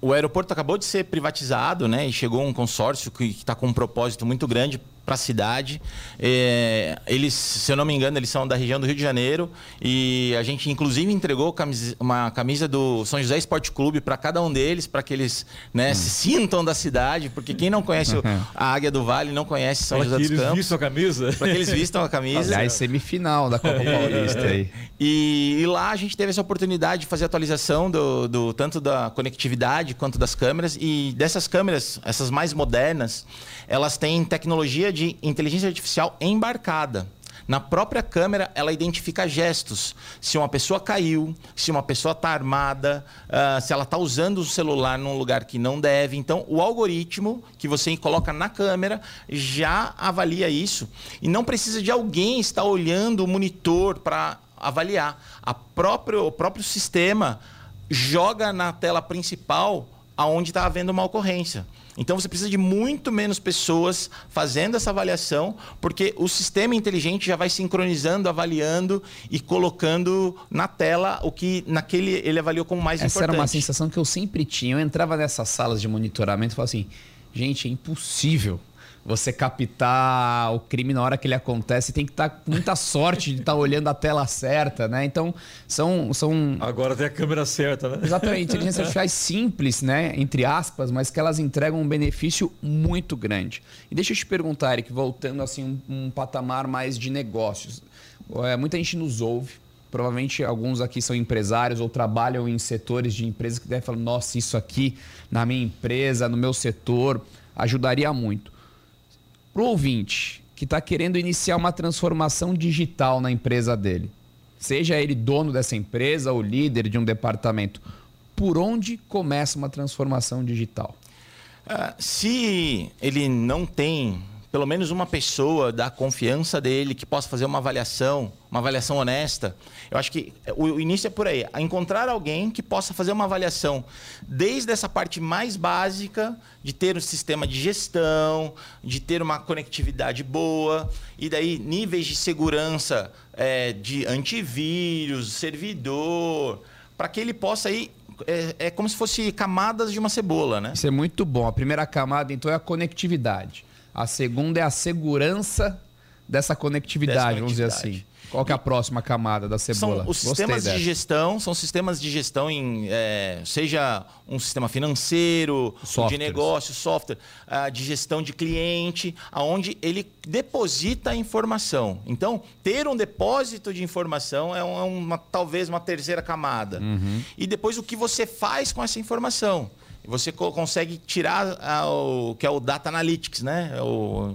o aeroporto acabou de ser privatizado, né? E chegou um consórcio que está com um propósito muito grande para a cidade. É, eles, se eu não me engano, eles são da região do Rio de Janeiro e a gente inclusive entregou camisa- uma camisa do São José Esporte Clube para cada um deles, para que eles né, se sintam da cidade, porque quem não conhece o- a Águia do Vale não conhece São Para José que dos eles Campos. vistam a camisa. Para que eles vistam a camisa. Aliás, semifinal da Copa Paulista aí. E, e lá a gente teve essa oportunidade de fazer atualização do, do- tanto da conectividade quanto das câmeras. E dessas câmeras, essas mais modernas, elas têm tecnologia de inteligência artificial embarcada. Na própria câmera, ela identifica gestos. Se uma pessoa caiu, se uma pessoa está armada, ah, se ela está usando o celular num lugar que não deve. Então, o algoritmo que você coloca na câmera já avalia isso. E não precisa de alguém estar olhando o monitor para avaliar. A próprio, o próprio sistema joga na tela principal aonde está havendo uma ocorrência. Então você precisa de muito menos pessoas fazendo essa avaliação, porque o sistema inteligente já vai sincronizando, avaliando e colocando na tela o que naquele ele avaliou como mais Essa importante. era uma sensação que eu sempre tinha. Eu entrava nessas salas de monitoramento e falava assim: gente, é impossível você captar o crime na hora que ele acontece. Tem que estar com muita sorte de estar olhando a tela certa, né? Então, são. são Agora tem a câmera certa, né? Exatamente, inteligências artificiais simples, né? Entre aspas, mas que elas entregam um benefício muito grande. E deixa eu te perguntar, Eric, voltando assim um, um patamar mais de negócios. É, muita gente nos ouve. Provavelmente alguns aqui são empresários ou trabalham em setores de empresas que devem falar: nossa, isso aqui na minha empresa, no meu setor, ajudaria muito. Para o ouvinte que está querendo iniciar uma transformação digital na empresa dele, seja ele dono dessa empresa ou líder de um departamento, por onde começa uma transformação digital? Ah, se ele não tem pelo menos uma pessoa da confiança dele que possa fazer uma avaliação, uma avaliação honesta. Eu acho que o início é por aí, encontrar alguém que possa fazer uma avaliação desde essa parte mais básica de ter um sistema de gestão, de ter uma conectividade boa e daí níveis de segurança é, de antivírus, servidor, para que ele possa ir é, é, como se fosse camadas de uma cebola, né? Isso é muito bom. A primeira camada, então, é a conectividade. A segunda é a segurança dessa conectividade, vamos dizer assim. Qual que é a próxima camada da cebola? São os sistemas de gestão, são sistemas de gestão em é, seja um sistema financeiro, de negócio, software, uh, de gestão de cliente, aonde ele deposita a informação. Então, ter um depósito de informação é, é uma, talvez uma terceira camada. Uhum. E depois o que você faz com essa informação você consegue tirar a, o que é o data analytics, né? O,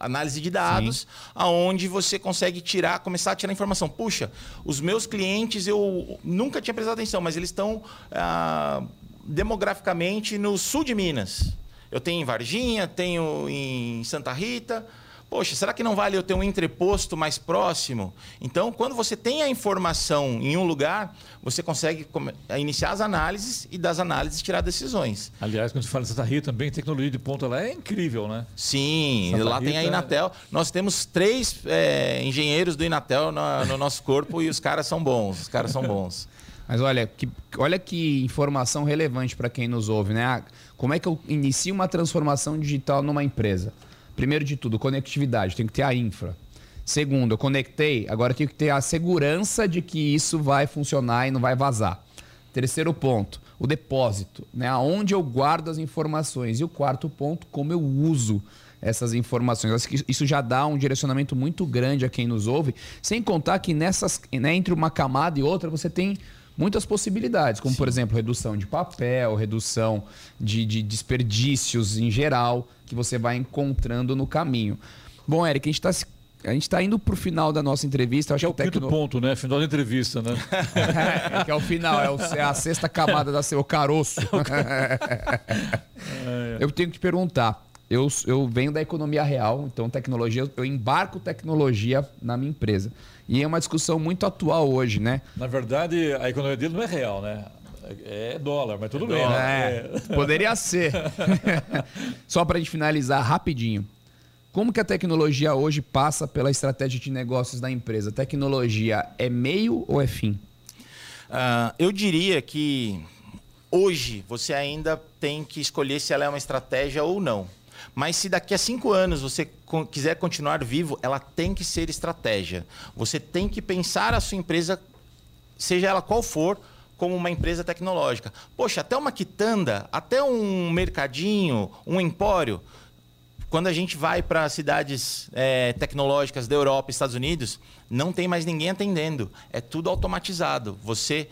análise de dados, Sim. aonde você consegue tirar, começar a tirar informação. Puxa, os meus clientes eu nunca tinha prestado atenção, mas eles estão ah, demograficamente no sul de Minas. Eu tenho em Varginha, tenho em Santa Rita, Poxa, será que não vale eu ter um entreposto mais próximo? Então, quando você tem a informação em um lugar, você consegue iniciar as análises e das análises tirar decisões. Aliás, quando você fala de Santa Rita também, tecnologia de ponta lá é incrível, né? Sim, Santa lá Rita... tem a Inatel. Nós temos três é, engenheiros do Inatel no, no nosso corpo e os caras são bons. Os caras são bons. Mas olha que, olha que informação relevante para quem nos ouve, né? Como é que eu inicio uma transformação digital numa empresa? Primeiro de tudo, conectividade, tem que ter a infra. Segundo, eu conectei, agora tenho que ter a segurança de que isso vai funcionar e não vai vazar. Terceiro ponto, o depósito, né? Aonde eu guardo as informações. E o quarto ponto, como eu uso essas informações. Isso já dá um direcionamento muito grande a quem nos ouve, sem contar que nessas, né, entre uma camada e outra você tem muitas possibilidades, como Sim. por exemplo redução de papel, redução de, de desperdícios em geral que você vai encontrando no caminho. Bom, Eric, a gente está a gente está indo para o final da nossa entrevista. acho que é o quinto tecno... ponto, né? Final da entrevista, né? é, que é o final, é, o, é a sexta camada da seu caroço. eu tenho que te perguntar. Eu, eu venho da economia real, então tecnologia, eu embarco tecnologia na minha empresa. E é uma discussão muito atual hoje, né? Na verdade, a economia dele não é real, né? É dólar, mas tudo é bem. Né? É, poderia ser. Só para a gente finalizar rapidinho. Como que a tecnologia hoje passa pela estratégia de negócios da empresa? Tecnologia é meio ou é fim? Uh, eu diria que hoje você ainda tem que escolher se ela é uma estratégia ou não. Mas se daqui a cinco anos você quiser continuar vivo, ela tem que ser estratégia. Você tem que pensar a sua empresa, seja ela qual for, como uma empresa tecnológica. Poxa, até uma quitanda, até um mercadinho, um empório. Quando a gente vai para cidades é, tecnológicas da Europa Estados Unidos, não tem mais ninguém atendendo. É tudo automatizado. Você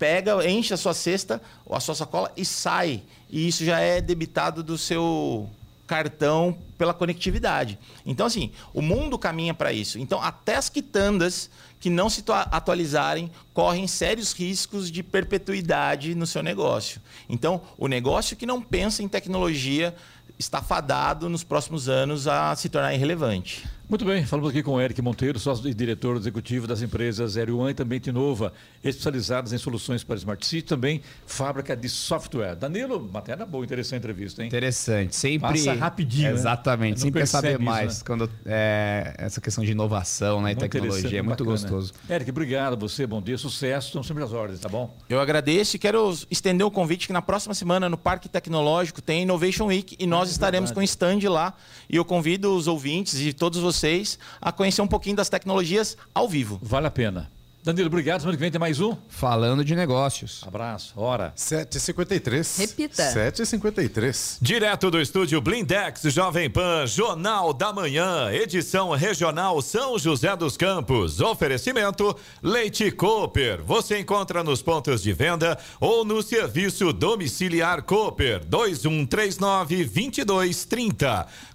pega, enche a sua cesta, a sua sacola e sai. E isso já é debitado do seu cartão pela conectividade. Então, assim, o mundo caminha para isso. Então, até as quitandas que não se atualizarem correm sérios riscos de perpetuidade no seu negócio. Então, o negócio que não pensa em tecnologia está fadado nos próximos anos a se tornar irrelevante. Muito bem, falamos aqui com o Eric Monteiro, sócio e diretor executivo das empresas Aero One e também Tinova, especializadas em soluções para Smart City, também fábrica de software. Danilo, matéria boa, interessante a entrevista, hein? Interessante, sempre... Passa rapidinho, né? Exatamente, né? sempre quer saber isso, mais né? quando é, essa questão de inovação né, e tecnologia, é muito bacana. gostoso. Eric, obrigado a você, bom dia, sucesso, estão sempre às ordens, tá bom? Eu agradeço e quero estender o convite que na próxima semana no Parque Tecnológico tem Innovation Week e nós é estaremos com stand lá e eu convido os ouvintes e todos vocês vocês a conhecer um pouquinho das tecnologias ao vivo. Vale a pena. Danilo, obrigado. Semana que vem tem mais um. Falando de negócios. Abraço. Hora. 7h53. Repita. 7h53. Direto do estúdio Blindex Jovem Pan, Jornal da Manhã, edição regional São José dos Campos. Oferecimento Leite Cooper. Você encontra nos pontos de venda ou no serviço domiciliar Cooper 2139 2230.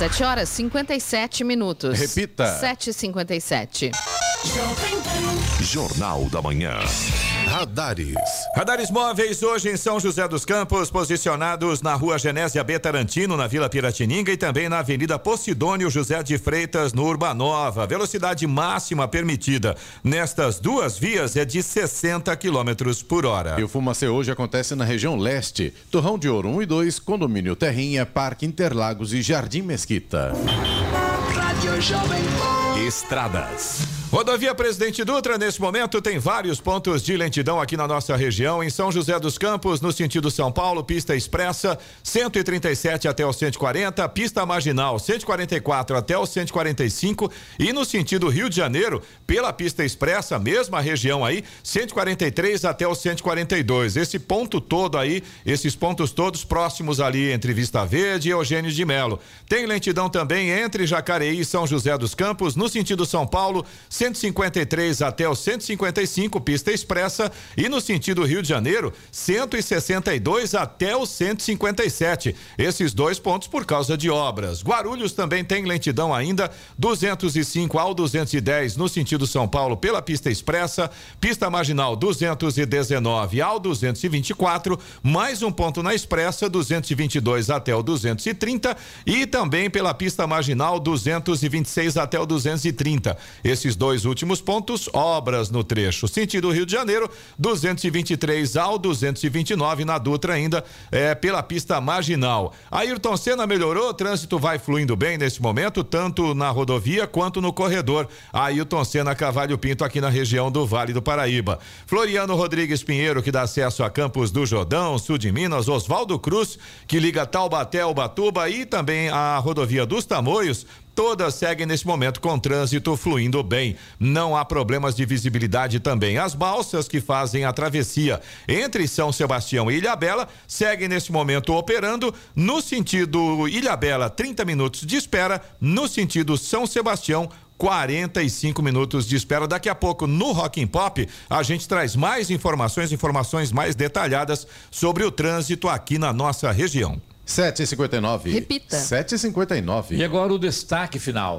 7 horas 57 minutos. Repita. 7h57. Jornal da Manhã. Radares. Radares móveis hoje em São José dos Campos, posicionados na rua Genésia B. Tarantino, na Vila Piratininga e também na Avenida Posidônio José de Freitas, no Urbanova. Velocidade máxima permitida nestas duas vias é de 60 quilômetros por hora. E o Fumacê hoje acontece na região leste. Torrão de Ouro 1 e 2, Condomínio Terrinha, Parque Interlagos e Jardim Mesquita. Rádio Jovem Pan. Estradas. Rodovia Presidente Dutra, nesse momento, tem vários pontos de lentidão aqui na nossa região. Em São José dos Campos, no sentido São Paulo, pista expressa 137 até o 140, pista marginal 144 até o 145 e no sentido Rio de Janeiro, pela pista expressa, mesma região aí, 143 até o 142. Esse ponto todo aí, esses pontos todos próximos ali entre Vista Verde e Eugênio de Melo. Tem lentidão também entre Jacareí e São José dos Campos, no sentido São Paulo, 153 até o 155, pista expressa, e no sentido Rio de Janeiro, 162 até o 157. Esses dois pontos por causa de obras. Guarulhos também tem lentidão ainda, 205 ao 210 no sentido São Paulo pela pista expressa, pista marginal 219 ao 224, mais um ponto na expressa, 222 até o 230 e também pela pista marginal 226 até o 230. Esses dois últimos pontos, obras no trecho sentido Rio de Janeiro, 223 ao 229 na Dutra ainda é pela pista marginal. Ayrton Senna melhorou, o trânsito vai fluindo bem nesse momento, tanto na rodovia quanto no corredor. Ayrton Senna Cavalho Pinto aqui na região do Vale do Paraíba. Floriano Rodrigues Pinheiro que dá acesso a Campos do Jordão, sul de Minas, Oswaldo Cruz que liga Taubaté ao Batuba e também a rodovia dos Tamoios todas seguem nesse momento com trânsito fluindo bem. Não há problemas de visibilidade também. As balsas que fazem a travessia entre São Sebastião e Ilhabela seguem nesse momento operando no sentido Ilhabela, 30 minutos de espera, no sentido São Sebastião, 45 minutos de espera. Daqui a pouco, no Rock and Pop, a gente traz mais informações, informações mais detalhadas sobre o trânsito aqui na nossa região. 7h59. Repita. 7h59. E agora o destaque final.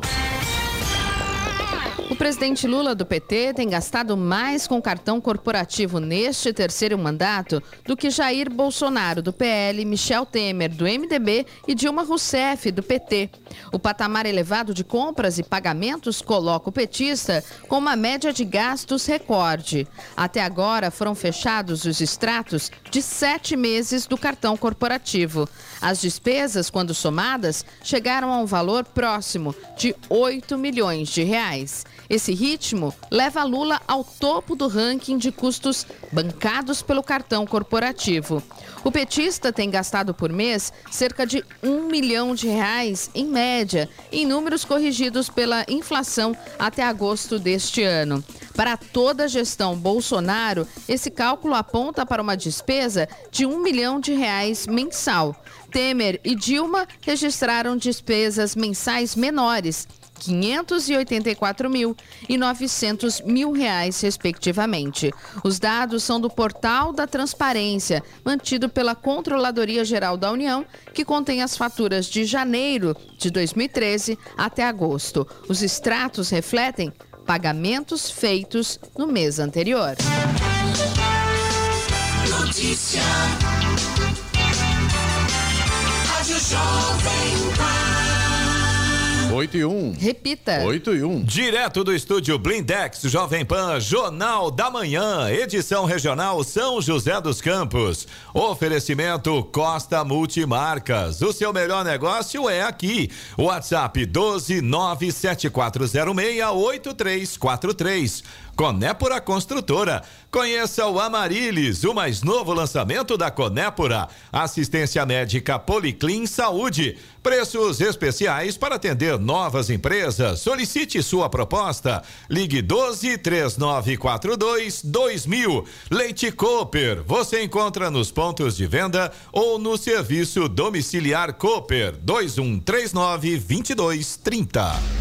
O presidente Lula do PT tem gastado mais com cartão corporativo neste terceiro mandato do que Jair Bolsonaro do PL, Michel Temer do MDB e Dilma Rousseff do PT. O patamar elevado de compras e pagamentos coloca o petista com uma média de gastos recorde. Até agora foram fechados os extratos de sete meses do cartão corporativo. As despesas, quando somadas, chegaram a um valor próximo de 8 milhões de reais. Esse ritmo leva Lula ao topo do ranking de custos bancados pelo cartão corporativo. O petista tem gastado por mês cerca de um milhão de reais, em média, em números corrigidos pela inflação até agosto deste ano. Para toda a gestão Bolsonaro, esse cálculo aponta para uma despesa de um milhão de reais mensal. Temer e Dilma registraram despesas mensais menores, 584 mil e 900 mil reais, respectivamente. Os dados são do Portal da Transparência, mantido pela Controladoria Geral da União, que contém as faturas de janeiro de 2013 até agosto. Os extratos refletem pagamentos feitos no mês anterior. Notícia. Rádio Jovem Pan. 8 e 1. Repita. 8 e 1. Direto do estúdio Blindex Jovem Pan, Jornal da Manhã, edição regional São José dos Campos. Oferecimento Costa Multimarcas. O seu melhor negócio é aqui. WhatsApp 12974068343. Conépora Construtora. Conheça o Amarilis, o mais novo lançamento da Conépora. Assistência médica Policlin Saúde. Preços especiais para atender novas empresas. Solicite sua proposta. Ligue 12 3942 2000. Leite Cooper. Você encontra nos pontos de venda ou no serviço domiciliar Cooper 2139 2230.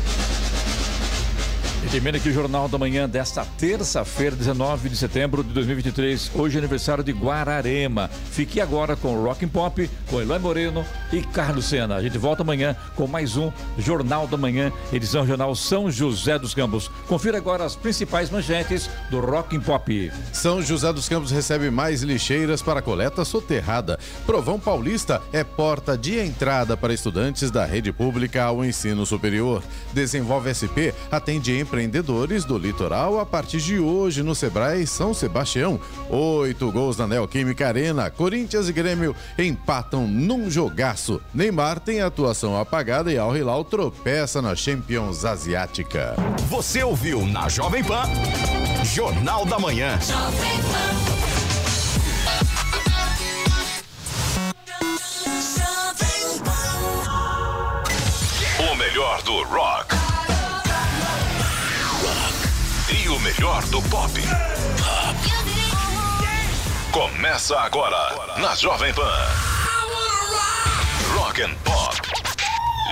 Termina aqui o Jornal da Manhã desta terça-feira, 19 de setembro de 2023. Hoje é aniversário de Guararema. Fique agora com Rock and Pop, com Eloy Moreno e Carlos Sena. A gente volta amanhã com mais um Jornal da Manhã, edição regional São José dos Campos. Confira agora as principais manchetes do Rock and Pop. São José dos Campos recebe mais lixeiras para coleta soterrada. Provão Paulista é porta de entrada para estudantes da rede pública ao ensino superior. Desenvolve SP atende empreendedores do litoral a partir de hoje no Sebrae São Sebastião. Oito gols na Neoquímica Arena. Corinthians e Grêmio empatam num jogaço. Neymar tem atuação apagada e Al Hilal tropeça na Champions Asiática. Você ouviu na Jovem Pan Jornal da Manhã. O melhor do rock. O melhor do pop. Começa agora na Jovem Pan. Rock and Pop.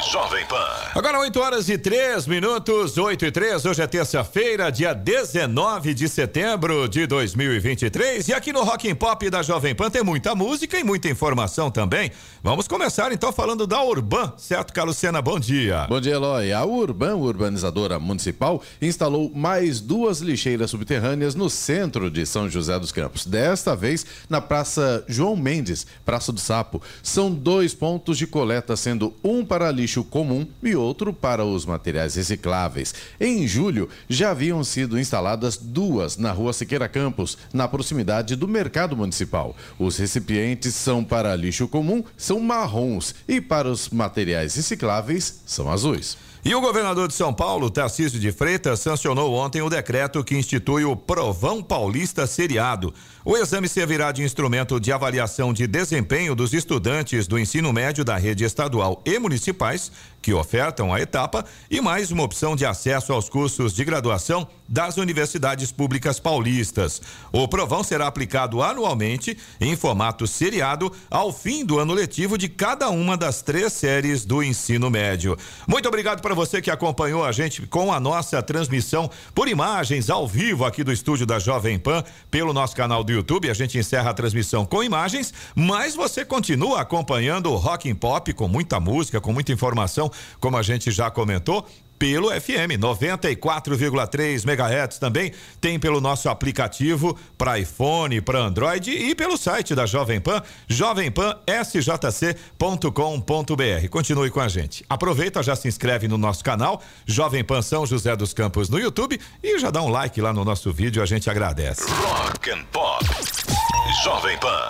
Jovem Pan. Agora 8 horas e 3 minutos, 8 e 3. Hoje é terça-feira, dia 19 de setembro de 2023. E aqui no Rock and Pop da Jovem Pan tem muita música e muita informação também. Vamos começar então falando da Urban, certo, Carlos Sena? Bom dia. Bom dia, Eloy. A Urban, urbanizadora municipal, instalou mais duas lixeiras subterrâneas no centro de São José dos Campos. Desta vez na Praça João Mendes, Praça do Sapo. São dois pontos de coleta, sendo um para lixo comum e outro para os materiais recicláveis. Em julho, já haviam sido instaladas duas na Rua Siqueira Campos, na proximidade do Mercado Municipal. Os recipientes são para lixo comum, são marrons e para os materiais recicláveis são azuis. E o governador de São Paulo, Tarcísio de Freitas, sancionou ontem o decreto que institui o Provão Paulista Seriado. O exame servirá de instrumento de avaliação de desempenho dos estudantes do ensino médio da rede estadual e municipais que ofertam a etapa e mais uma opção de acesso aos cursos de graduação das universidades públicas paulistas. O provão será aplicado anualmente em formato seriado ao fim do ano letivo de cada uma das três séries do ensino médio. Muito obrigado para você que acompanhou a gente com a nossa transmissão por imagens ao vivo aqui do estúdio da Jovem Pan pelo nosso canal do YouTube. A gente encerra a transmissão com imagens, mas você continua acompanhando o Rock and Pop com muita música, com muita informação, como a gente já comentou pelo FM 94,3 MHz também tem pelo nosso aplicativo para iPhone, para Android e pelo site da Jovem Pan, jovempansjc.com.br. Continue com a gente. Aproveita, já se inscreve no nosso canal Jovem Pan São José dos Campos no YouTube e já dá um like lá no nosso vídeo, a gente agradece. Rock and Pop. Jovem Pan.